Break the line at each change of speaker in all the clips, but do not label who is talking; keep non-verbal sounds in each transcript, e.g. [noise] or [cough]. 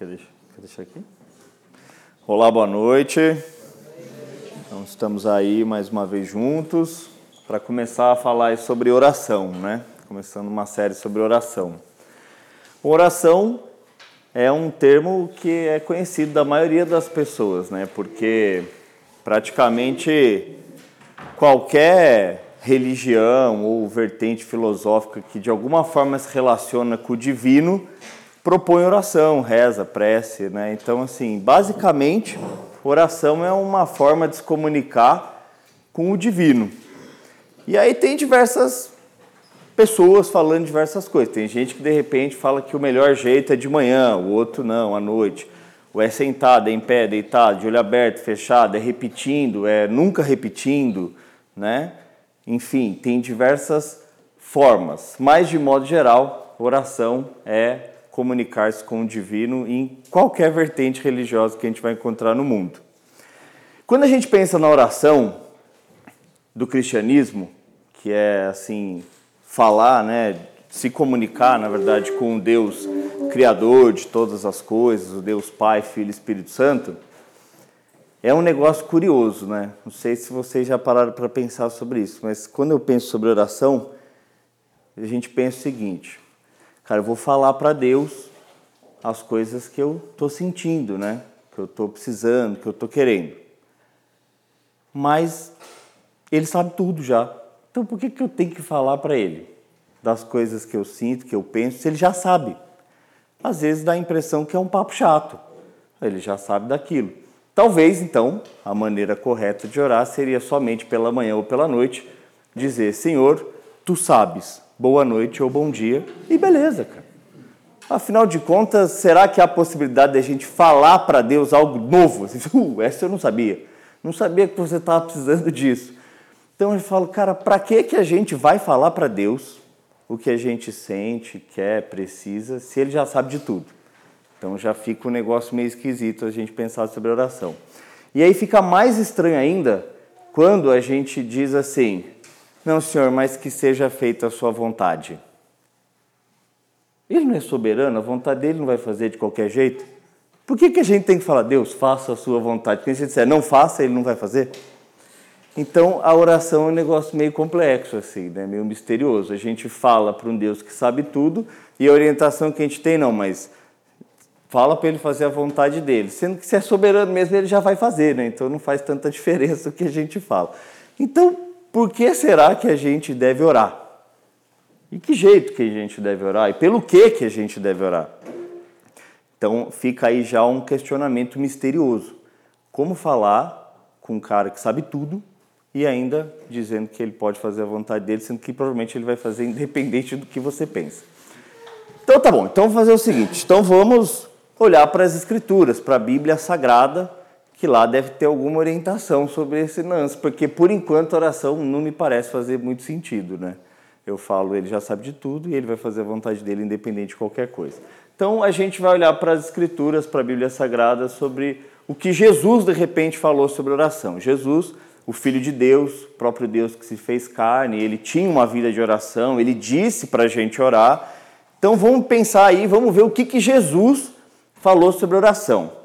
Quer deixar, quer deixar aqui? Olá, boa noite. Então, estamos aí mais uma vez juntos para começar a falar sobre oração, né? Começando uma série sobre oração. Oração é um termo que é conhecido da maioria das pessoas, né? Porque praticamente qualquer religião ou vertente filosófica que de alguma forma se relaciona com o divino propõe oração, reza, prece, né? Então, assim, basicamente, oração é uma forma de se comunicar com o divino. E aí tem diversas pessoas falando diversas coisas. Tem gente que de repente fala que o melhor jeito é de manhã, o outro não, à noite. Ou é sentado, é em pé, deitado, de olho aberto, fechado, é repetindo, é nunca repetindo, né? Enfim, tem diversas formas, mas de modo geral, oração é comunicar-se com o divino em qualquer vertente religiosa que a gente vai encontrar no mundo. Quando a gente pensa na oração do cristianismo, que é assim, falar, né, se comunicar, na verdade, com o Deus criador de todas as coisas, o Deus Pai, Filho e Espírito Santo, é um negócio curioso, né? Não sei se vocês já pararam para pensar sobre isso, mas quando eu penso sobre oração, a gente pensa o seguinte: cara, eu vou falar para Deus as coisas que eu estou sentindo, né? Que eu estou precisando, que eu estou querendo. Mas Ele sabe tudo já. Então por que, que eu tenho que falar para Ele das coisas que eu sinto, que eu penso, se Ele já sabe? Às vezes dá a impressão que é um papo chato. Ele já sabe daquilo. Talvez, então, a maneira correta de orar seria somente pela manhã ou pela noite dizer: Senhor, tu sabes, boa noite ou bom dia, e beleza, cara. Afinal de contas, será que há possibilidade de a gente falar para Deus algo novo? Assim, [laughs] uh, essa eu não sabia. Não sabia que você estava precisando disso. Então eu falo, cara, para que, que a gente vai falar para Deus o que a gente sente, quer, precisa, se ele já sabe de tudo? Então já fica um negócio meio esquisito a gente pensar sobre oração. E aí fica mais estranho ainda quando a gente diz assim: Não, Senhor, mas que seja feita a sua vontade. Ele não é soberano, a vontade dele não vai fazer de qualquer jeito. Por que, que a gente tem que falar, Deus, faça a sua vontade? Porque se disser não faça, ele não vai fazer? Então a oração é um negócio meio complexo, assim, né? meio misterioso. A gente fala para um Deus que sabe tudo e a orientação que a gente tem, não, mas fala para ele fazer a vontade dele. Sendo que se é soberano mesmo, ele já vai fazer, né? Então não faz tanta [laughs] diferença o que a gente fala. Então, por que será que a gente deve orar? E que jeito que a gente deve orar? E pelo que que a gente deve orar? Então fica aí já um questionamento misterioso. Como falar com um cara que sabe tudo e ainda dizendo que ele pode fazer a vontade dele, sendo que provavelmente ele vai fazer independente do que você pensa. Então tá bom, então vamos fazer o seguinte, então vamos olhar para as escrituras, para a Bíblia Sagrada, que lá deve ter alguma orientação sobre esse lance, porque por enquanto a oração não me parece fazer muito sentido, né? Eu falo, ele já sabe de tudo e ele vai fazer a vontade dele independente de qualquer coisa. Então a gente vai olhar para as escrituras, para a Bíblia Sagrada, sobre o que Jesus de repente falou sobre oração. Jesus, o Filho de Deus, próprio Deus que se fez carne, ele tinha uma vida de oração, ele disse para a gente orar. Então vamos pensar aí, vamos ver o que, que Jesus falou sobre oração.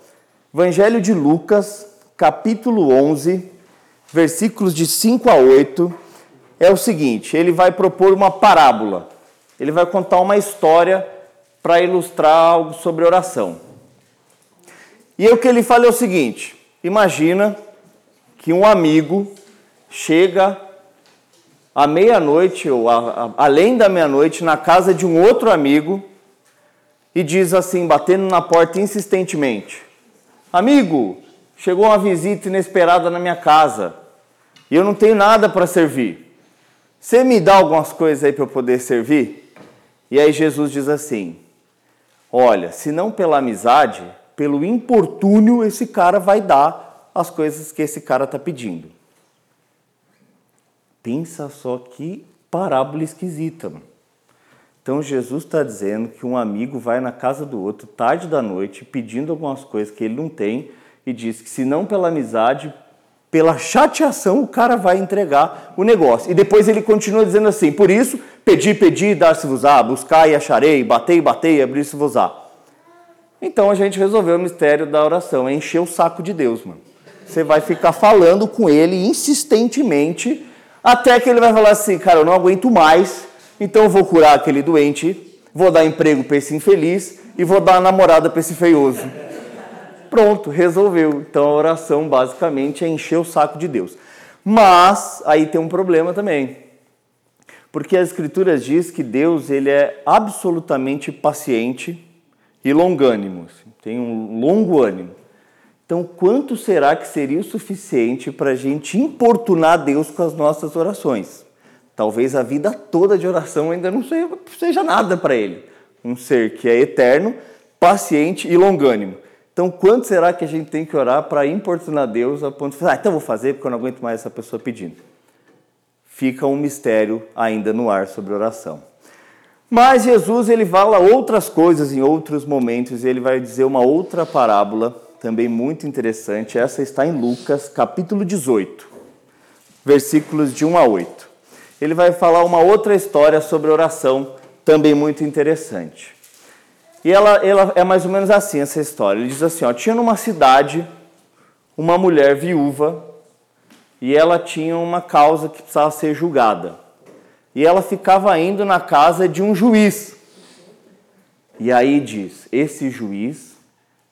Evangelho de Lucas, capítulo 11, versículos de 5 a 8, é o seguinte: ele vai propor uma parábola, ele vai contar uma história para ilustrar algo sobre oração. E o que ele fala é o seguinte: imagina que um amigo chega à meia-noite ou a, a, além da meia-noite na casa de um outro amigo e diz assim, batendo na porta insistentemente: Amigo, chegou uma visita inesperada na minha casa e eu não tenho nada para servir. Você me dá algumas coisas aí para eu poder servir? E aí Jesus diz assim: Olha, se não pela amizade, pelo importúnio esse cara vai dar as coisas que esse cara está pedindo. Pensa só que parábola esquisita. Mano. Então Jesus está dizendo que um amigo vai na casa do outro tarde da noite pedindo algumas coisas que ele não tem e diz que se não pela amizade, pela chateação o cara vai entregar o negócio. E depois ele continua dizendo assim: por isso, pedi, pedi, dar-se-vos-á, buscar e acharei, batei, batei, abrir-se-vos-á. Então a gente resolveu o mistério da oração, é encher o saco de Deus, mano. Você vai ficar falando com ele insistentemente, até que ele vai falar assim, cara, eu não aguento mais, então vou curar aquele doente, vou dar emprego para esse infeliz e vou dar namorada para esse feioso. Pronto, resolveu. Então a oração basicamente é encher o saco de Deus. Mas aí tem um problema também. Porque as escrituras diz que Deus ele é absolutamente paciente e longânimo, assim, tem um longo ânimo. Então, quanto será que seria o suficiente para a gente importunar Deus com as nossas orações? Talvez a vida toda de oração ainda não seja nada para Ele. Um ser que é eterno, paciente e longânimo. Então, quanto será que a gente tem que orar para importunar Deus a ponto de falar, ah, então vou fazer porque eu não aguento mais essa pessoa pedindo? Fica um mistério ainda no ar sobre oração. Mas Jesus ele fala outras coisas em outros momentos, e ele vai dizer uma outra parábola também muito interessante. Essa está em Lucas, capítulo 18, versículos de 1 a 8. Ele vai falar uma outra história sobre oração, também muito interessante. E ela, ela é mais ou menos assim, essa história. Ele diz assim, ó, tinha numa cidade uma mulher viúva e ela tinha uma causa que precisava ser julgada. E ela ficava indo na casa de um juiz. E aí diz, esse juiz,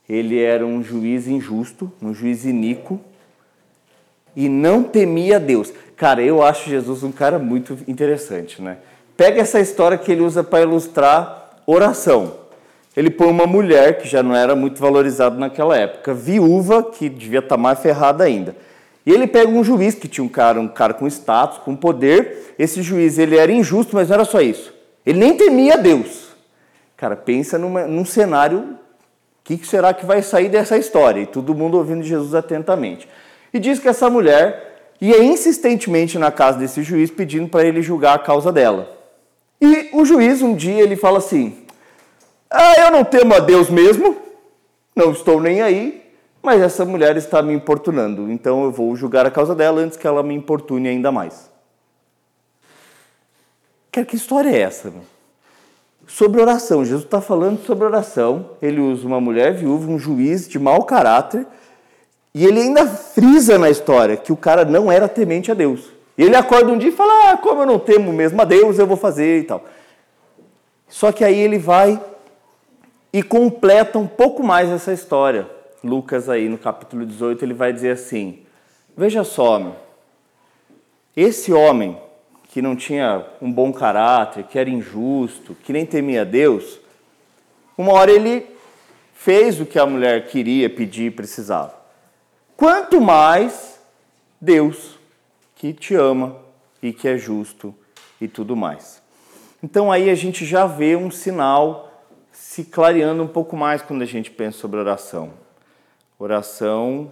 ele era um juiz injusto, um juiz iníquo, e não temia Deus. Cara, eu acho Jesus um cara muito interessante, né? Pega essa história que ele usa para ilustrar oração ele põe uma mulher que já não era muito valorizada naquela época, viúva, que devia estar mais ferrada ainda. E ele pega um juiz que tinha um cara, um cara com status, com poder. Esse juiz ele era injusto, mas não era só isso. Ele nem temia Deus. Cara, pensa numa, num cenário, o que, que será que vai sair dessa história? E todo mundo ouvindo Jesus atentamente. E diz que essa mulher ia insistentemente na casa desse juiz pedindo para ele julgar a causa dela. E o juiz um dia ele fala assim: ah, eu não temo a Deus mesmo, não estou nem aí, mas essa mulher está me importunando, então eu vou julgar a causa dela antes que ela me importune ainda mais. Que história é essa? Sobre oração, Jesus está falando sobre oração. Ele usa uma mulher viúva, um juiz de mau caráter, e ele ainda frisa na história que o cara não era temente a Deus. E ele acorda um dia e fala: Ah, como eu não temo mesmo a Deus, eu vou fazer e tal. Só que aí ele vai e completa um pouco mais essa história. Lucas aí no capítulo 18 ele vai dizer assim: Veja só, meu, esse homem que não tinha um bom caráter, que era injusto, que nem temia Deus, uma hora ele fez o que a mulher queria, pedir, precisava. Quanto mais Deus, que te ama e que é justo e tudo mais. Então aí a gente já vê um sinal se clareando um pouco mais quando a gente pensa sobre oração. Oração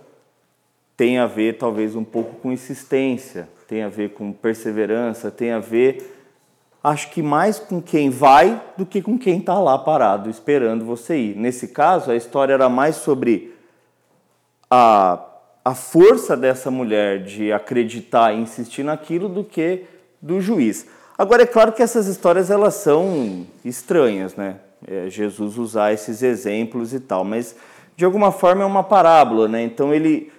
tem a ver talvez um pouco com insistência, tem a ver com perseverança, tem a ver, acho que mais com quem vai do que com quem está lá parado esperando você ir. Nesse caso, a história era mais sobre a, a força dessa mulher de acreditar e insistir naquilo do que do juiz. Agora é claro que essas histórias elas são estranhas, né? é, Jesus usar esses exemplos e tal, mas de alguma forma é uma parábola, né? Então ele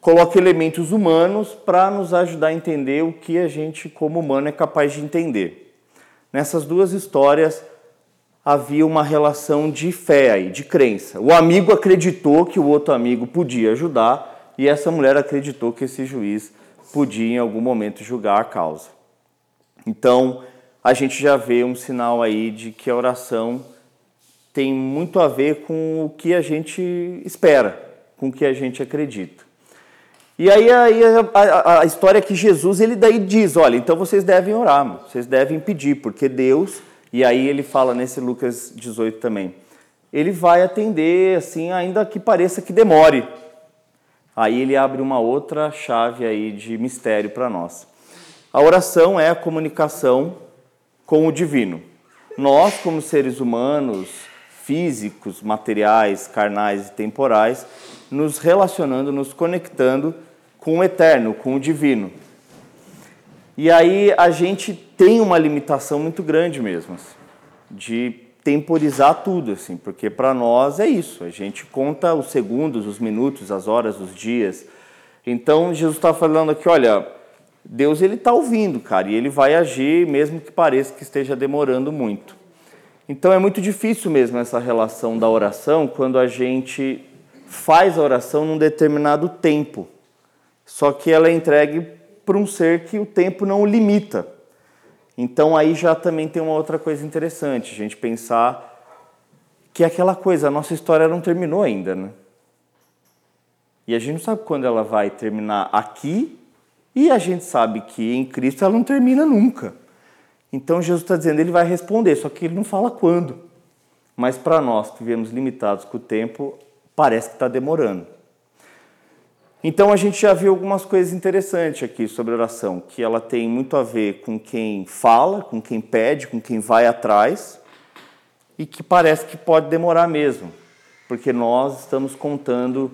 coloca elementos humanos para nos ajudar a entender o que a gente, como humano, é capaz de entender. Nessas duas histórias havia uma relação de fé aí, de crença. O amigo acreditou que o outro amigo podia ajudar e essa mulher acreditou que esse juiz podia em algum momento julgar a causa. Então, a gente já vê um sinal aí de que a oração tem muito a ver com o que a gente espera, com o que a gente acredita. E aí, aí a, a, a, história é que Jesus ele daí diz, olha, então vocês devem orar, vocês devem pedir, porque Deus, e aí ele fala nesse Lucas 18 também, ele vai atender assim, ainda que pareça que demore. Aí ele abre uma outra chave aí de mistério para nós. A oração é a comunicação com o divino. Nós, como seres humanos, físicos, materiais, carnais e temporais, nos relacionando, nos conectando com o eterno, com o divino. E aí a gente tem uma limitação muito grande mesmo, assim, de temporizar tudo, assim, porque para nós é isso. A gente conta os segundos, os minutos, as horas, os dias. Então Jesus está falando aqui, olha, Deus ele está ouvindo, cara, e ele vai agir mesmo que pareça que esteja demorando muito. Então é muito difícil mesmo essa relação da oração quando a gente faz a oração num determinado tempo. Só que ela é entregue para um ser que o tempo não o limita. Então aí já também tem uma outra coisa interessante, a gente pensar que é aquela coisa, a nossa história não terminou ainda, né? E a gente não sabe quando ela vai terminar aqui, e a gente sabe que em Cristo ela não termina nunca. Então Jesus está dizendo, ele vai responder, só que ele não fala quando. Mas para nós que vivemos limitados com o tempo, parece que está demorando. Então a gente já viu algumas coisas interessantes aqui sobre oração, que ela tem muito a ver com quem fala, com quem pede, com quem vai atrás, e que parece que pode demorar mesmo, porque nós estamos contando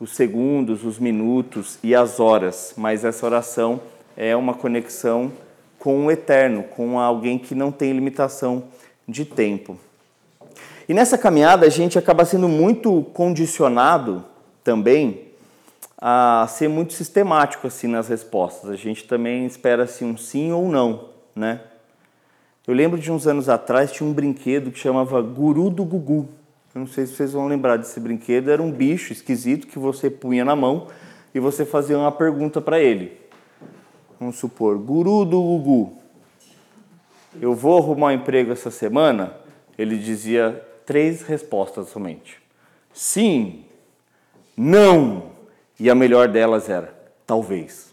os segundos, os minutos e as horas, mas essa oração é uma conexão com o eterno, com alguém que não tem limitação de tempo. E nessa caminhada a gente acaba sendo muito condicionado também a ser muito sistemático assim nas respostas. A gente também espera assim um sim ou não, né? Eu lembro de uns anos atrás tinha um brinquedo que chamava Guru do Gugu. Eu não sei se vocês vão lembrar desse brinquedo. Era um bicho esquisito que você punha na mão e você fazia uma pergunta para ele. Vamos supor, Guru do Gugu. Eu vou arrumar um emprego essa semana? Ele dizia três respostas somente. Sim, não e a melhor delas era talvez.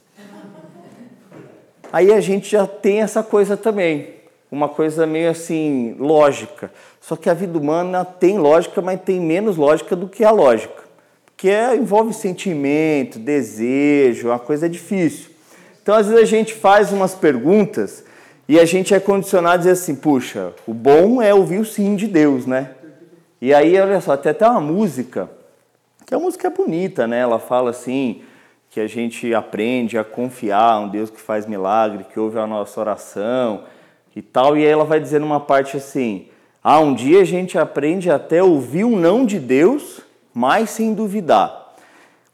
Aí a gente já tem essa coisa também, uma coisa meio assim lógica. Só que a vida humana tem lógica, mas tem menos lógica do que a lógica, porque é, envolve sentimento, desejo, uma coisa difícil. Então às vezes a gente faz umas perguntas e a gente é condicionado a dizer assim, puxa, o bom é ouvir o sim de Deus, né? E aí, olha só, tem até uma música que a música é bonita, né? Ela fala assim que a gente aprende a confiar um Deus que faz milagre, que ouve a nossa oração e tal. E aí ela vai dizer numa parte assim: "Ah, um dia a gente aprende até ouvir um não de Deus, mas sem duvidar".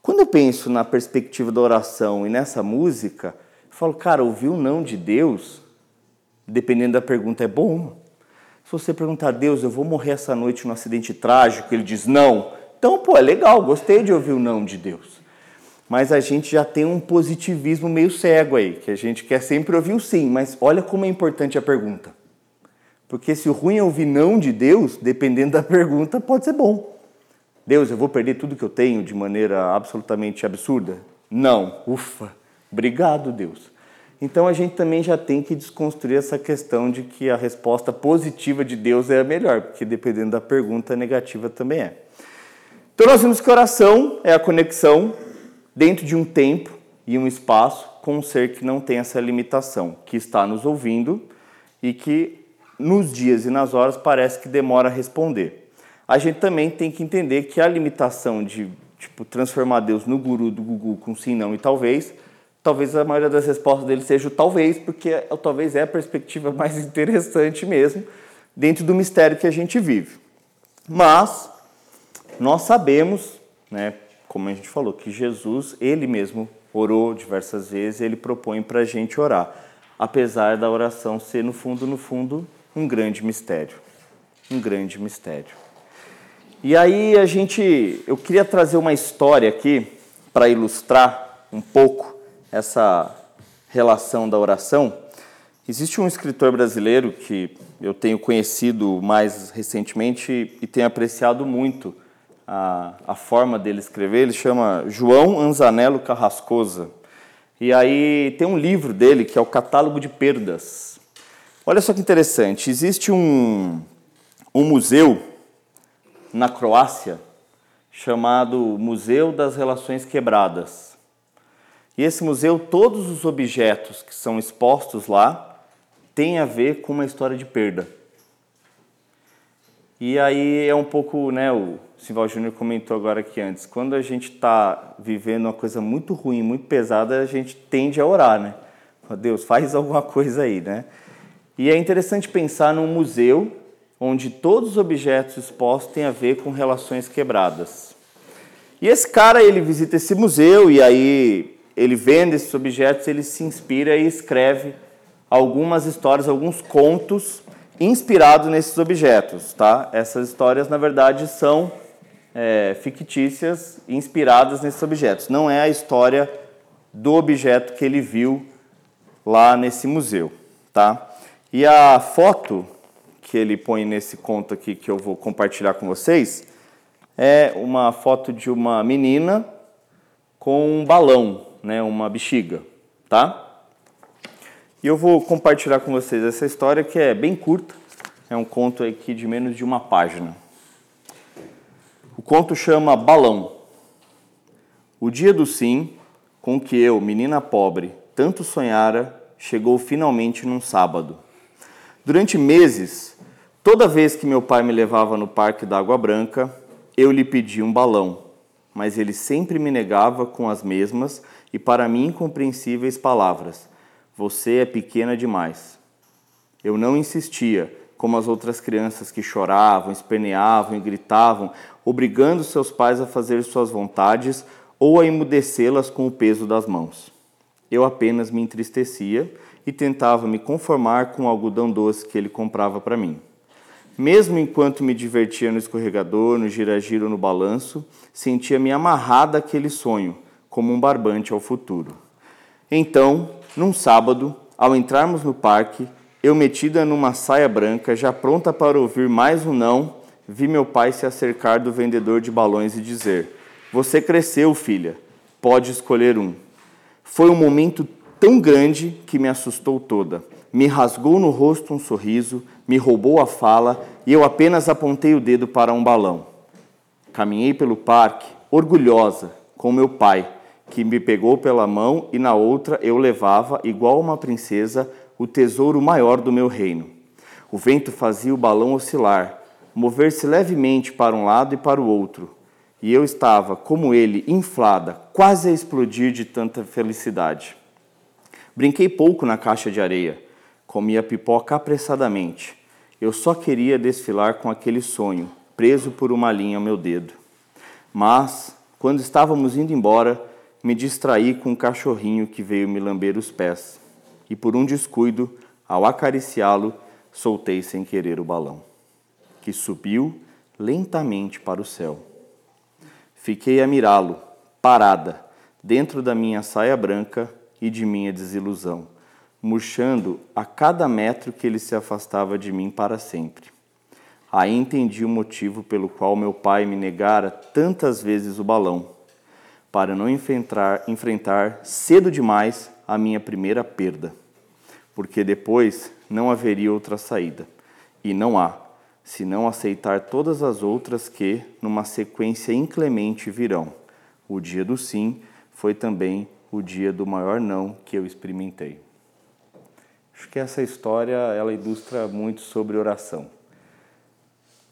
Quando eu penso na perspectiva da oração e nessa música, eu falo, cara, ouvir um não de Deus, dependendo da pergunta, é bom. Se você perguntar a Deus, eu vou morrer essa noite num acidente trágico, ele diz não. Então, pô, é legal, gostei de ouvir o não de Deus. Mas a gente já tem um positivismo meio cego aí, que a gente quer sempre ouvir o sim, mas olha como é importante a pergunta. Porque se o ruim é ouvir não de Deus, dependendo da pergunta, pode ser bom. Deus, eu vou perder tudo que eu tenho de maneira absolutamente absurda? Não. Ufa. Obrigado, Deus. Então a gente também já tem que desconstruir essa questão de que a resposta positiva de Deus é a melhor, porque dependendo da pergunta, a negativa também é. Então nós vimos que oração é a conexão dentro de um tempo e um espaço com um ser que não tem essa limitação, que está nos ouvindo e que nos dias e nas horas parece que demora a responder. A gente também tem que entender que a limitação de tipo transformar Deus no guru do Google com sim, não e talvez, talvez a maioria das respostas dele seja o talvez, porque o talvez é a perspectiva [laughs] mais interessante mesmo dentro do mistério que a gente vive. Mas nós sabemos, né, como a gente falou, que Jesus, ele mesmo orou diversas vezes, ele propõe para a gente orar, apesar da oração ser, no fundo, no fundo, um grande mistério. Um grande mistério. E aí a gente, eu queria trazer uma história aqui para ilustrar um pouco essa relação da oração. Existe um escritor brasileiro que eu tenho conhecido mais recentemente e tenho apreciado muito a, a forma dele escrever, ele chama João Anzanello Carrascosa. E aí tem um livro dele que é o Catálogo de Perdas. Olha só que interessante, existe um, um museu na Croácia chamado Museu das Relações Quebradas. E esse museu, todos os objetos que são expostos lá têm a ver com uma história de perda. E aí é um pouco, né, o Simval Júnior comentou agora aqui antes, quando a gente está vivendo uma coisa muito ruim, muito pesada, a gente tende a orar, né? Deus, faz alguma coisa aí, né? E é interessante pensar num museu onde todos os objetos expostos têm a ver com relações quebradas. E esse cara, ele visita esse museu e aí ele vende esses objetos, ele se inspira e escreve algumas histórias, alguns contos inspirados nesses objetos, tá? Essas histórias, na verdade, são é, fictícias inspiradas nesses objetos. Não é a história do objeto que ele viu lá nesse museu, tá? E a foto que ele põe nesse conto aqui que eu vou compartilhar com vocês é uma foto de uma menina com um balão, né, uma bexiga, tá? E eu vou compartilhar com vocês essa história que é bem curta, é um conto aqui de menos de uma página. O conto chama Balão. O dia do sim, com que eu, menina pobre, tanto sonhara, chegou finalmente num sábado. Durante meses, toda vez que meu pai me levava no parque da Água Branca, eu lhe pedia um balão, mas ele sempre me negava com as mesmas e para mim incompreensíveis palavras: Você é pequena demais. Eu não insistia, como as outras crianças que choravam, esperneavam e gritavam, obrigando seus pais a fazer suas vontades ou a emudecê-las com o peso das mãos. Eu apenas me entristecia e tentava me conformar com o algodão doce que ele comprava para mim. Mesmo enquanto me divertia no escorregador, no gira-giro, no balanço, sentia-me amarrada àquele sonho, como um barbante ao futuro. Então, num sábado, ao entrarmos no parque, eu metida numa saia branca, já pronta para ouvir mais um não, vi meu pai se acercar do vendedor de balões e dizer: você cresceu, filha. Pode escolher um. Foi um momento tão grande que me assustou toda. Me rasgou no rosto um sorriso, me roubou a fala e eu apenas apontei o dedo para um balão. Caminhei pelo parque, orgulhosa, com meu pai, que me pegou pela mão e na outra eu levava, igual uma princesa, o tesouro maior do meu reino. O vento fazia o balão oscilar, mover-se levemente para um lado e para o outro e eu estava, como ele, inflada, quase a explodir de tanta felicidade. Brinquei pouco na caixa de areia, comia pipoca apressadamente. Eu só queria desfilar com aquele sonho, preso por uma linha ao meu dedo. Mas, quando estávamos indo embora, me distraí com um cachorrinho que veio me lamber os pés. E por um descuido, ao acariciá-lo, soltei sem querer o balão, que subiu lentamente para o céu. Fiquei a mirá-lo, parada, dentro da minha saia branca e de minha desilusão, murchando a cada metro que ele se afastava de mim para sempre. Aí entendi o motivo pelo qual meu pai me negara tantas vezes o balão, para não enfrentar, enfrentar cedo demais a minha primeira perda, porque depois não haveria outra saída, e não há se não aceitar todas as outras que, numa sequência inclemente, virão. O dia do sim foi também o dia do maior não que eu experimentei. Acho que essa história ela ilustra muito sobre oração.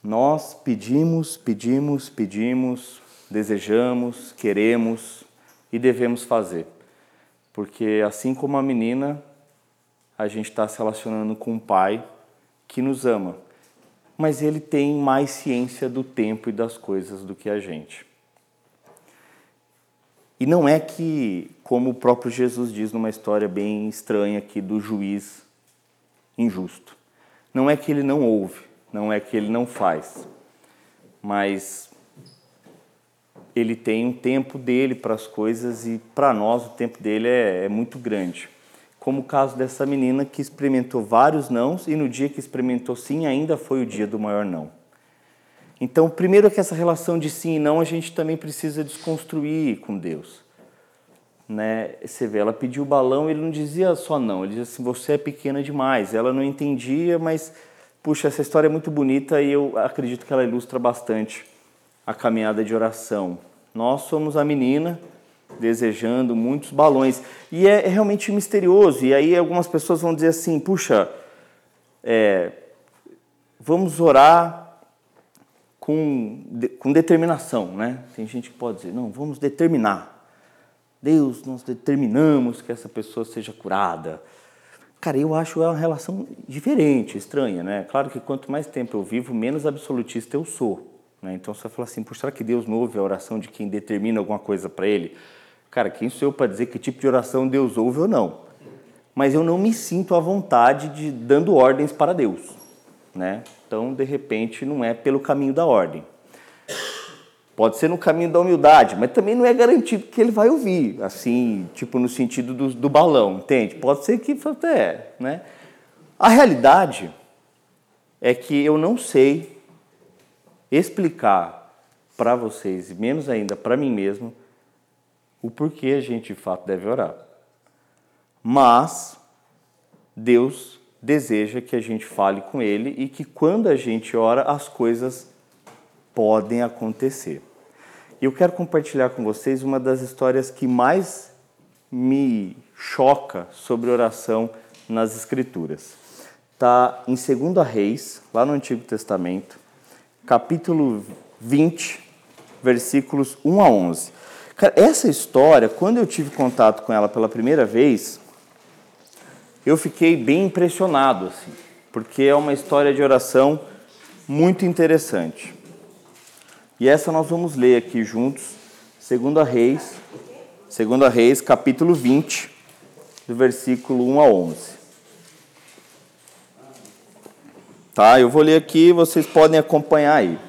Nós pedimos, pedimos, pedimos, desejamos, queremos e devemos fazer. Porque assim como a menina, a gente está se relacionando com um pai que nos ama mas ele tem mais ciência do tempo e das coisas do que a gente. E não é que, como o próprio Jesus diz numa história bem estranha aqui do juiz injusto, não é que ele não ouve, não é que ele não faz, mas ele tem um tempo dele para as coisas e para nós o tempo dele é, é muito grande como o caso dessa menina que experimentou vários nãos e no dia que experimentou sim ainda foi o dia do maior não. Então, primeiro que essa relação de sim e não a gente também precisa desconstruir com Deus. Né? Você vê, ela pediu o balão, ele não dizia só não, ele dizia assim, você é pequena demais. Ela não entendia, mas, puxa, essa história é muito bonita e eu acredito que ela ilustra bastante a caminhada de oração. Nós somos a menina desejando muitos balões. E é, realmente misterioso. E aí algumas pessoas vão dizer assim: puxa, é, vamos orar com, com determinação, né? Tem gente que pode dizer: não, vamos determinar. Deus, nós determinamos que essa pessoa seja curada. Cara, eu acho uma relação diferente, estranha, né? Claro que quanto mais tempo eu vivo, menos absolutista eu sou. Né? Então você fala assim, será que Deus não ouve a oração de quem determina alguma coisa para ele? Cara, quem sou eu para dizer que tipo de oração Deus ouve ou não? Mas eu não me sinto à vontade de dando ordens para Deus, né? Então, de repente, não é pelo caminho da ordem. Pode ser no caminho da humildade, mas também não é garantido que ele vai ouvir, assim, tipo no sentido do, do balão, entende? Pode ser que é, né? A realidade é que eu não sei explicar para vocês, e menos ainda para mim mesmo, o porquê a gente de fato deve orar. Mas Deus deseja que a gente fale com Ele e que quando a gente ora, as coisas podem acontecer. E eu quero compartilhar com vocês uma das histórias que mais me choca sobre oração nas Escrituras. Está em 2 Reis, lá no Antigo Testamento, capítulo 20, versículos 1 a 11. Cara, essa história, quando eu tive contato com ela pela primeira vez, eu fiquei bem impressionado, assim, porque é uma história de oração muito interessante. E essa nós vamos ler aqui juntos, 2 Reis, 2 Reis, capítulo 20, do versículo 1 a 11. Tá, eu vou ler aqui, vocês podem acompanhar aí.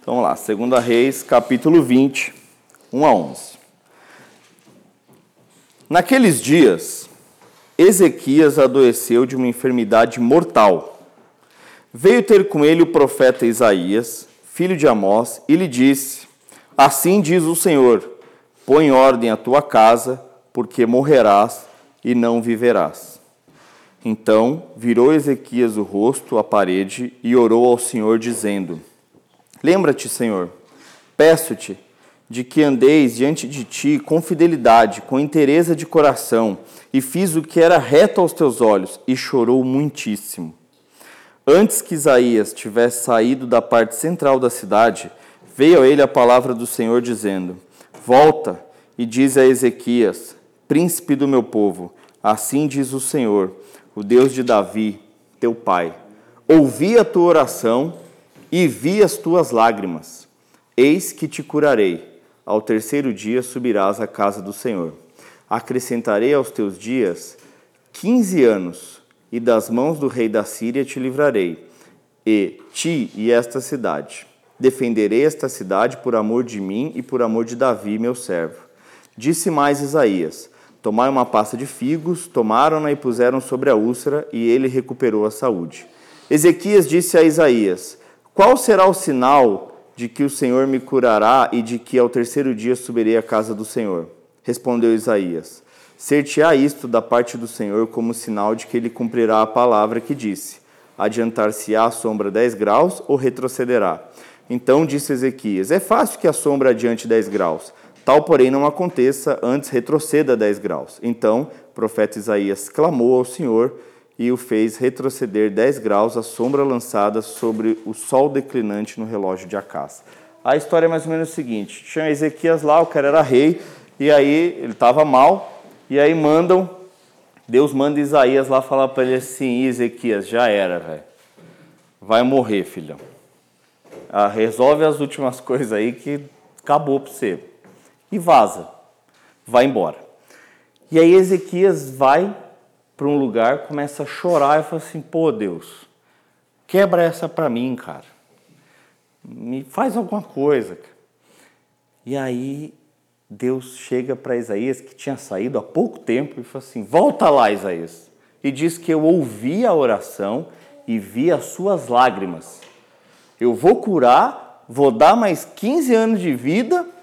Então vamos lá, 2 Reis, capítulo 20, 1 a 11. Naqueles dias, Ezequias adoeceu de uma enfermidade mortal. Veio ter com ele o profeta Isaías, filho de Amós, e lhe disse: Assim diz o Senhor: Põe ordem à tua casa, porque morrerás e não viverás. Então virou Ezequias o rosto à parede e orou ao Senhor, dizendo: Lembra-te, Senhor, peço-te de que andeis diante de ti com fidelidade, com inteireza de coração, e fiz o que era reto aos teus olhos, e chorou muitíssimo. Antes que Isaías tivesse saído da parte central da cidade, veio a ele a palavra do Senhor dizendo: Volta e diz a Ezequias, príncipe do meu povo: Assim diz o Senhor, o Deus de Davi, teu pai: Ouvi a tua oração e vi as tuas lágrimas. Eis que te curarei. Ao terceiro dia subirás à casa do Senhor. Acrescentarei aos teus dias quinze anos e das mãos do rei da Síria te livrarei, e ti e esta cidade. Defenderei esta cidade por amor de mim e por amor de Davi, meu servo. Disse mais Isaías: Tomai uma pasta de figos, tomaram-na e puseram sobre a úlcera, e ele recuperou a saúde. Ezequias disse a Isaías: Qual será o sinal de que o Senhor me curará e de que ao terceiro dia subirei à casa do Senhor? Respondeu Isaías: Ser-te-á isto da parte do Senhor como sinal de que ele cumprirá a palavra que disse: Adiantar-se-á a sombra dez graus ou retrocederá? Então disse Ezequias: É fácil que a sombra adiante dez graus. Tal, porém, não aconteça, antes retroceda dez graus. Então, o profeta Isaías clamou ao Senhor e o fez retroceder dez graus a sombra lançada sobre o sol declinante no relógio de Acás. A história é mais ou menos o seguinte: tinha Ezequias lá, o cara era rei, e aí ele estava mal, e aí mandam, Deus manda Isaías lá falar para ele assim: Ezequias, já era, velho. Vai morrer, filhão. Ah, resolve as últimas [laughs] coisas aí que acabou para você. E vaza. Vai embora. E aí Ezequias vai para um lugar, começa a chorar e fala assim: pô, Deus, quebra essa para mim, cara. Me faz alguma coisa. E aí Deus chega para Isaías, que tinha saído há pouco tempo, e fala assim: Volta lá, Isaías. E diz que eu ouvi a oração e vi as suas lágrimas. Eu vou curar, vou dar mais 15 anos de vida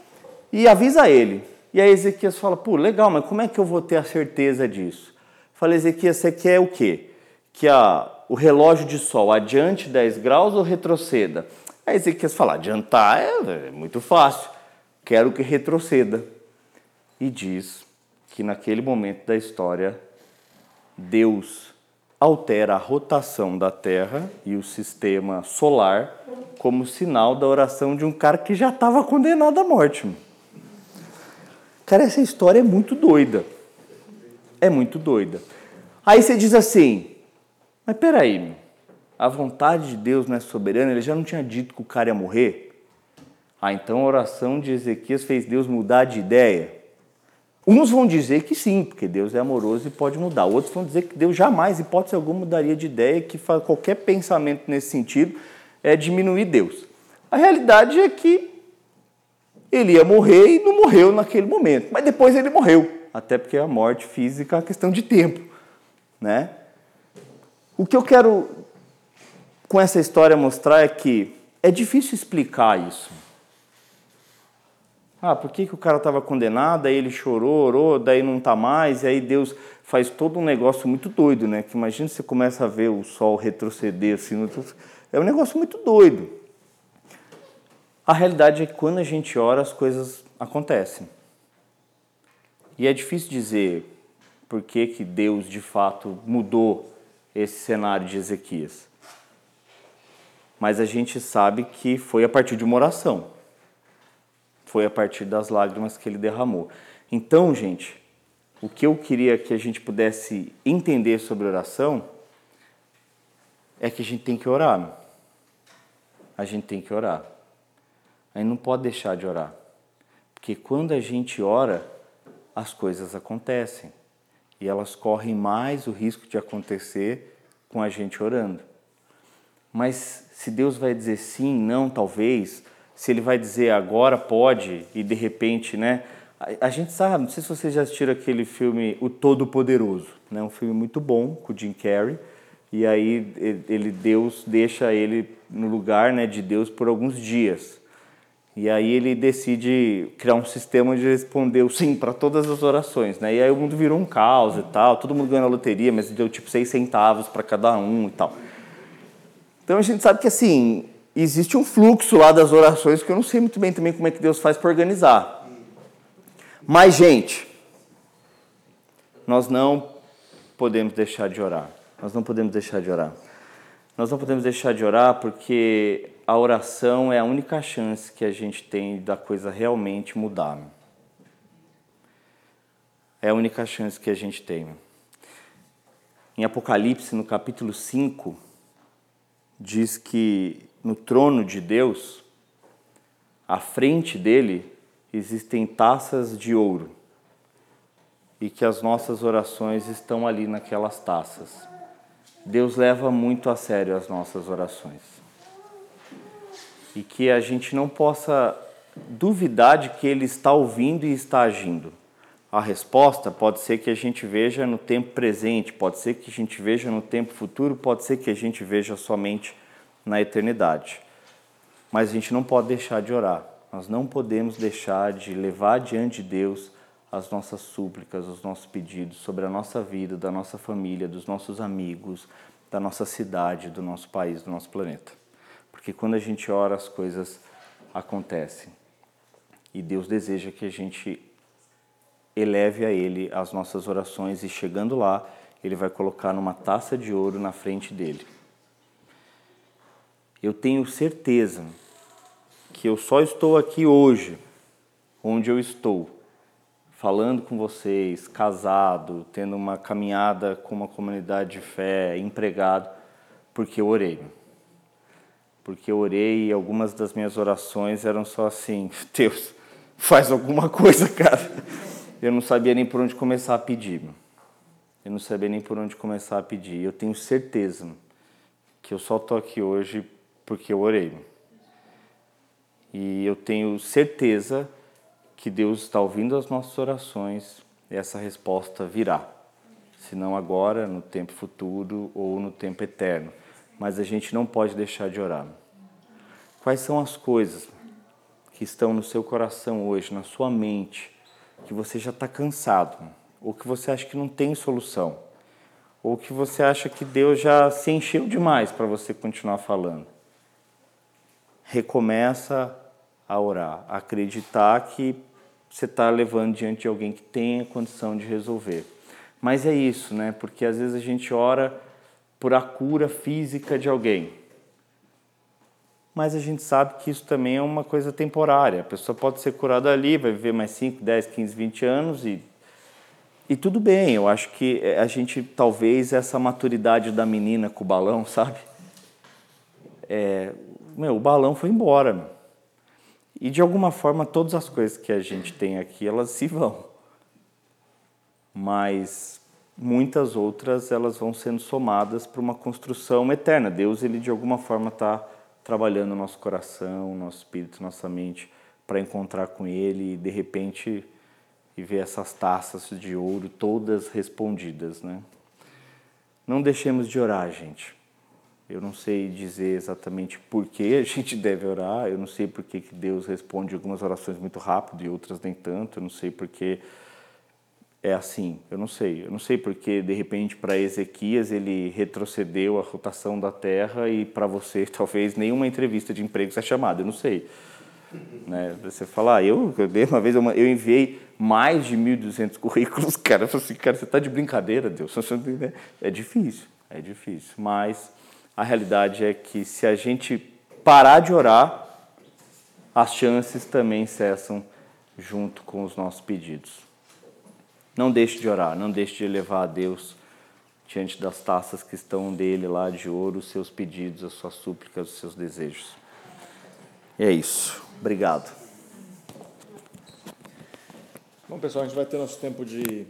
e avisa ele. E aí Ezequias fala: Pô, legal, mas como é que eu vou ter a certeza disso? Fala, Ezequias, você quer o quê? Que a, o relógio de sol adiante 10 graus ou retroceda? Aí Ezequias fala: adiantar é, é muito fácil quero que retroceda. E diz que naquele momento da história, Deus altera a rotação da Terra e o sistema solar como sinal da oração de um cara que já estava condenado à morte. Cara, essa história é muito doida. É muito doida. Aí você diz assim, mas peraí, a vontade de Deus não é soberana, ele já não tinha dito que o cara ia morrer? Ah, então a oração de Ezequias fez Deus mudar de ideia? Uns vão dizer que sim, porque Deus é amoroso e pode mudar. Outros vão dizer que Deus jamais, hipótese alguma, mudaria de ideia, que qualquer pensamento nesse sentido é diminuir Deus. A realidade é que ele ia morrer e não morreu naquele momento, mas depois ele morreu, até porque a morte física é uma questão de tempo, né? O que eu quero com essa história mostrar é que é difícil explicar isso. Ah, por que, que o cara estava condenado, aí ele chorou, orou, daí não está mais, e aí Deus faz todo um negócio muito doido, né? Que imagina você começa a ver o sol retroceder assim, é um negócio muito doido. A realidade é que quando a gente ora, as coisas acontecem. E é difícil dizer por que, que Deus de fato mudou esse cenário de Ezequias. Mas a gente sabe que foi a partir de uma oração foi a partir das lágrimas que ele derramou. Então, gente, o que eu queria que a gente pudesse entender sobre oração é que a gente tem que orar. A gente tem que orar. A gente não pode deixar de orar. Porque quando a gente ora, as coisas acontecem. E elas correm mais o risco de acontecer com a gente orando. Mas se Deus vai dizer sim, não, talvez, se ele vai dizer agora pode e de repente, né? A, gente sabe, não sei se vocês já assistiram aquele filme O Todo Poderoso, né? Um filme muito bom com o Jim Carrey. E aí ele Deus deixa ele no lugar, né, de Deus por alguns dias. E aí ele decide criar um sistema de responder o sim para todas as orações, né? E aí o mundo virou um caos e tal, todo mundo ganhou na loteria, mas deu tipo seis centavos para cada um e tal. Então a gente sabe que assim, existe um fluxo lá das orações que eu não sei muito bem também como é que Deus faz para organizar. Mas, gente, nós não podemos deixar de orar. Nós não podemos deixar de orar. Nós não podemos deixar de orar porque a oração é a única chance que a gente tem da coisa realmente mudar. É a única chance que a gente tem. Em Apocalipse, no capítulo 5, diz que no trono de Deus, à frente dele, existem taças de ouro e que as nossas orações estão ali naquelas taças. Deus leva muito a sério as nossas orações. E que a gente não possa duvidar de que Ele está ouvindo e está agindo. A resposta pode ser que a gente veja no tempo presente, pode ser que a gente veja no tempo futuro, pode ser que a gente veja somente na eternidade. Mas a gente não pode deixar de orar. Nós não podemos deixar de levar diante de Deus as nossas súplicas, os nossos pedidos sobre a nossa vida, da nossa família, dos nossos amigos, da nossa cidade, do nosso país, do nosso planeta. Porque quando a gente ora, as coisas acontecem. E Deus deseja que a gente eleve a Ele as nossas orações e chegando lá, Ele vai colocar numa taça de ouro na frente dele eu tenho certeza que eu só estou aqui hoje, onde eu estou, falando com vocês, casado, tendo uma caminhada com uma comunidade de fé, empregado, porque eu orei. Porque eu orei e algumas das minhas orações eram só assim: [laughs] Deus, faz alguma coisa, cara. Eu não sabia nem por onde começar a pedir. Eu não sabia nem por onde começar a pedir. Eu tenho certeza que eu só estou aqui hoje porque eu orei. E eu tenho certeza que Deus está ouvindo as nossas orações e essa resposta virá. Se não agora, no tempo futuro ou no tempo eterno. Mas a gente não pode deixar de orar. Quais são as coisas que estão no seu coração hoje, na sua mente, que você já está cansado, ou que você acha que não tem solução, ou que você acha que Deus já se encheu demais para você continuar falando? recomeça a orar, a acreditar que você está levando diante de alguém que tem a condição de resolver. Mas é isso, né? Porque às vezes a gente ora por a cura física de alguém. Mas a gente sabe que isso também é uma coisa temporária. A pessoa pode ser curada ali, vai viver mais 5, 10, 15, 20 anos e, E tudo bem, eu acho que a gente, talvez, essa maturidade da menina com o balão, [laughs] sabe? É, meu, o balão foi embora. Meu. E de alguma forma, todas as coisas que a gente tem aqui, elas se vão. Mas muitas outras, elas vão sendo somadas para uma construção eterna. Deus, ele de alguma forma está trabalhando no nosso coração, nosso espírito, nossa mente, para encontrar com Ele e de repente e ver essas taças de ouro todas respondidas, né? Não deixemos de orar, gente. Eu não sei dizer exatamente por que a gente deve orar, eu não sei por que Deus responde algumas orações muito rápido e outras nem tanto, eu não sei por que é assim, eu não sei. Eu não sei porque, de repente, para Ezequias ele retrocedeu a rotação da terra e para você, [laughs] talvez, nenhuma entrevista de emprego seja chamada, eu não sei. Né? Você fala, ah, eu, uma vez eu, eu enviei mais de 1.200 [laughs] currículos, cara, eu assim, cara, você está de brincadeira, Deus. [laughs] É difícil, é difícil, mas a realidade é que se a gente parar de orar, as chances também cessam junto com os nossos pedidos. Não deixe de orar, não deixe de levar a Deus diante das taças que estão dele lá de ouro, os seus pedidos, as suas súplicas, os seus desejos. E é isso. Obrigado.
Bom, pessoal, a gente vai ter nosso tempo de